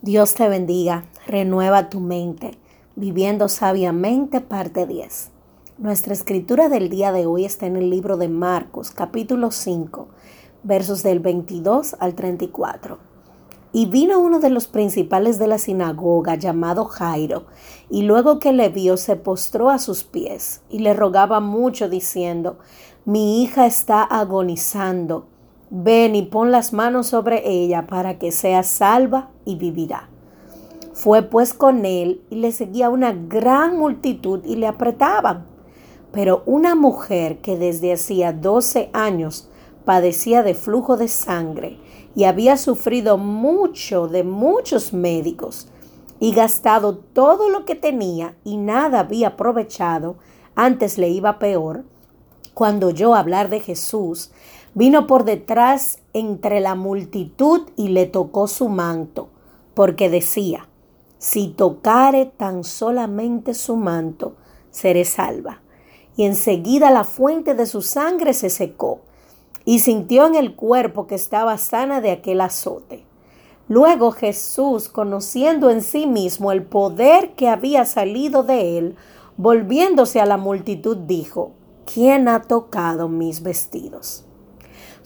Dios te bendiga, renueva tu mente, viviendo sabiamente parte 10. Nuestra escritura del día de hoy está en el libro de Marcos, capítulo 5, versos del 22 al 34. Y vino uno de los principales de la sinagoga llamado Jairo, y luego que le vio se postró a sus pies y le rogaba mucho diciendo, mi hija está agonizando Ven y pon las manos sobre ella para que sea salva y vivirá. Fue pues con él y le seguía una gran multitud y le apretaban. Pero una mujer que desde hacía doce años padecía de flujo de sangre y había sufrido mucho de muchos médicos y gastado todo lo que tenía y nada había aprovechado, antes le iba peor, cuando oyó hablar de Jesús, vino por detrás entre la multitud y le tocó su manto, porque decía, si tocare tan solamente su manto, seré salva. Y enseguida la fuente de su sangre se secó, y sintió en el cuerpo que estaba sana de aquel azote. Luego Jesús, conociendo en sí mismo el poder que había salido de él, volviéndose a la multitud, dijo, ¿quién ha tocado mis vestidos?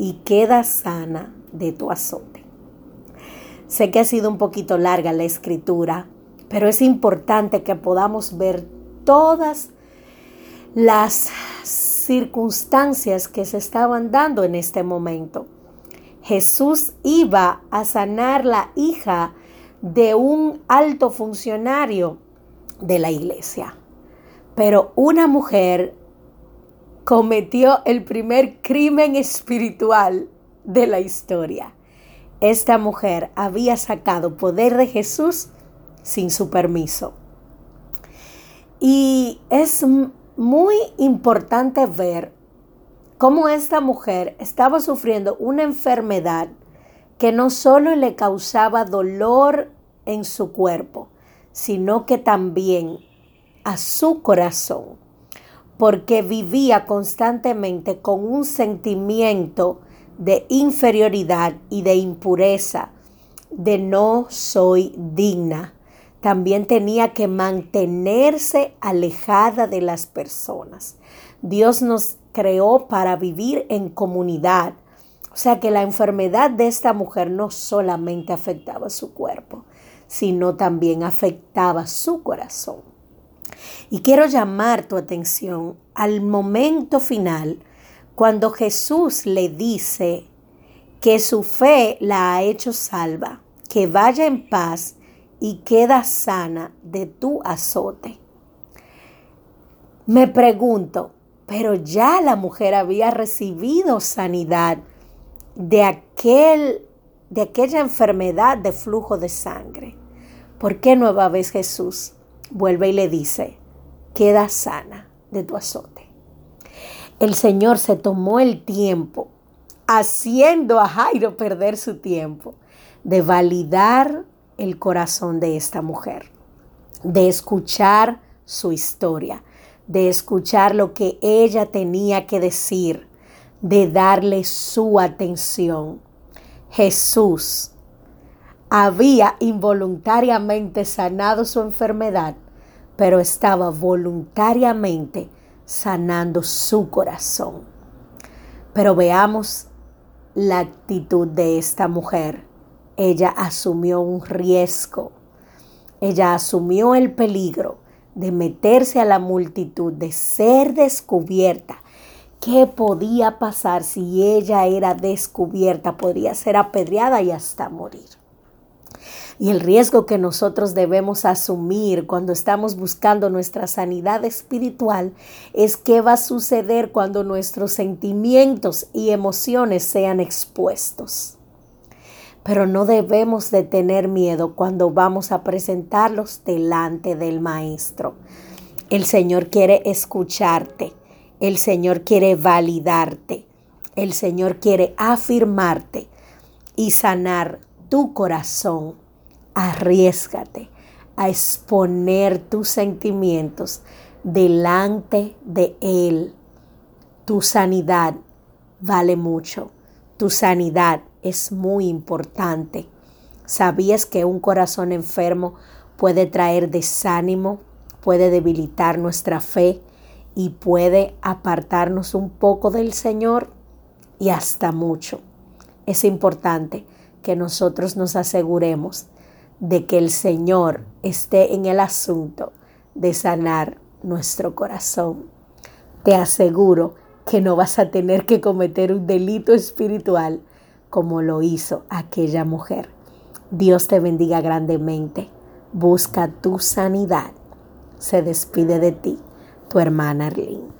y queda sana de tu azote. Sé que ha sido un poquito larga la escritura, pero es importante que podamos ver todas las circunstancias que se estaban dando en este momento. Jesús iba a sanar la hija de un alto funcionario de la iglesia, pero una mujer cometió el primer crimen espiritual de la historia. Esta mujer había sacado poder de Jesús sin su permiso. Y es muy importante ver cómo esta mujer estaba sufriendo una enfermedad que no solo le causaba dolor en su cuerpo, sino que también a su corazón porque vivía constantemente con un sentimiento de inferioridad y de impureza, de no soy digna. También tenía que mantenerse alejada de las personas. Dios nos creó para vivir en comunidad. O sea que la enfermedad de esta mujer no solamente afectaba su cuerpo, sino también afectaba su corazón. Y quiero llamar tu atención al momento final cuando Jesús le dice que su fe la ha hecho salva, que vaya en paz y queda sana de tu azote. Me pregunto, pero ya la mujer había recibido sanidad de, aquel, de aquella enfermedad de flujo de sangre. ¿Por qué nueva vez Jesús vuelve y le dice, queda sana de tu azote. El Señor se tomó el tiempo, haciendo a Jairo perder su tiempo, de validar el corazón de esta mujer, de escuchar su historia, de escuchar lo que ella tenía que decir, de darle su atención. Jesús había involuntariamente sanado su enfermedad pero estaba voluntariamente sanando su corazón. Pero veamos la actitud de esta mujer. Ella asumió un riesgo. Ella asumió el peligro de meterse a la multitud, de ser descubierta. ¿Qué podía pasar si ella era descubierta? Podría ser apedreada y hasta morir. Y el riesgo que nosotros debemos asumir cuando estamos buscando nuestra sanidad espiritual es qué va a suceder cuando nuestros sentimientos y emociones sean expuestos. pero no debemos de tener miedo cuando vamos a presentarlos delante del Maestro. El Señor quiere escucharte, el Señor quiere validarte, el Señor quiere afirmarte y sanar tu corazón. Arriesgate a exponer tus sentimientos delante de Él. Tu sanidad vale mucho. Tu sanidad es muy importante. ¿Sabías que un corazón enfermo puede traer desánimo, puede debilitar nuestra fe y puede apartarnos un poco del Señor y hasta mucho? Es importante que nosotros nos aseguremos de que el Señor esté en el asunto de sanar nuestro corazón. Te aseguro que no vas a tener que cometer un delito espiritual como lo hizo aquella mujer. Dios te bendiga grandemente. Busca tu sanidad. Se despide de ti, tu hermana Arlene.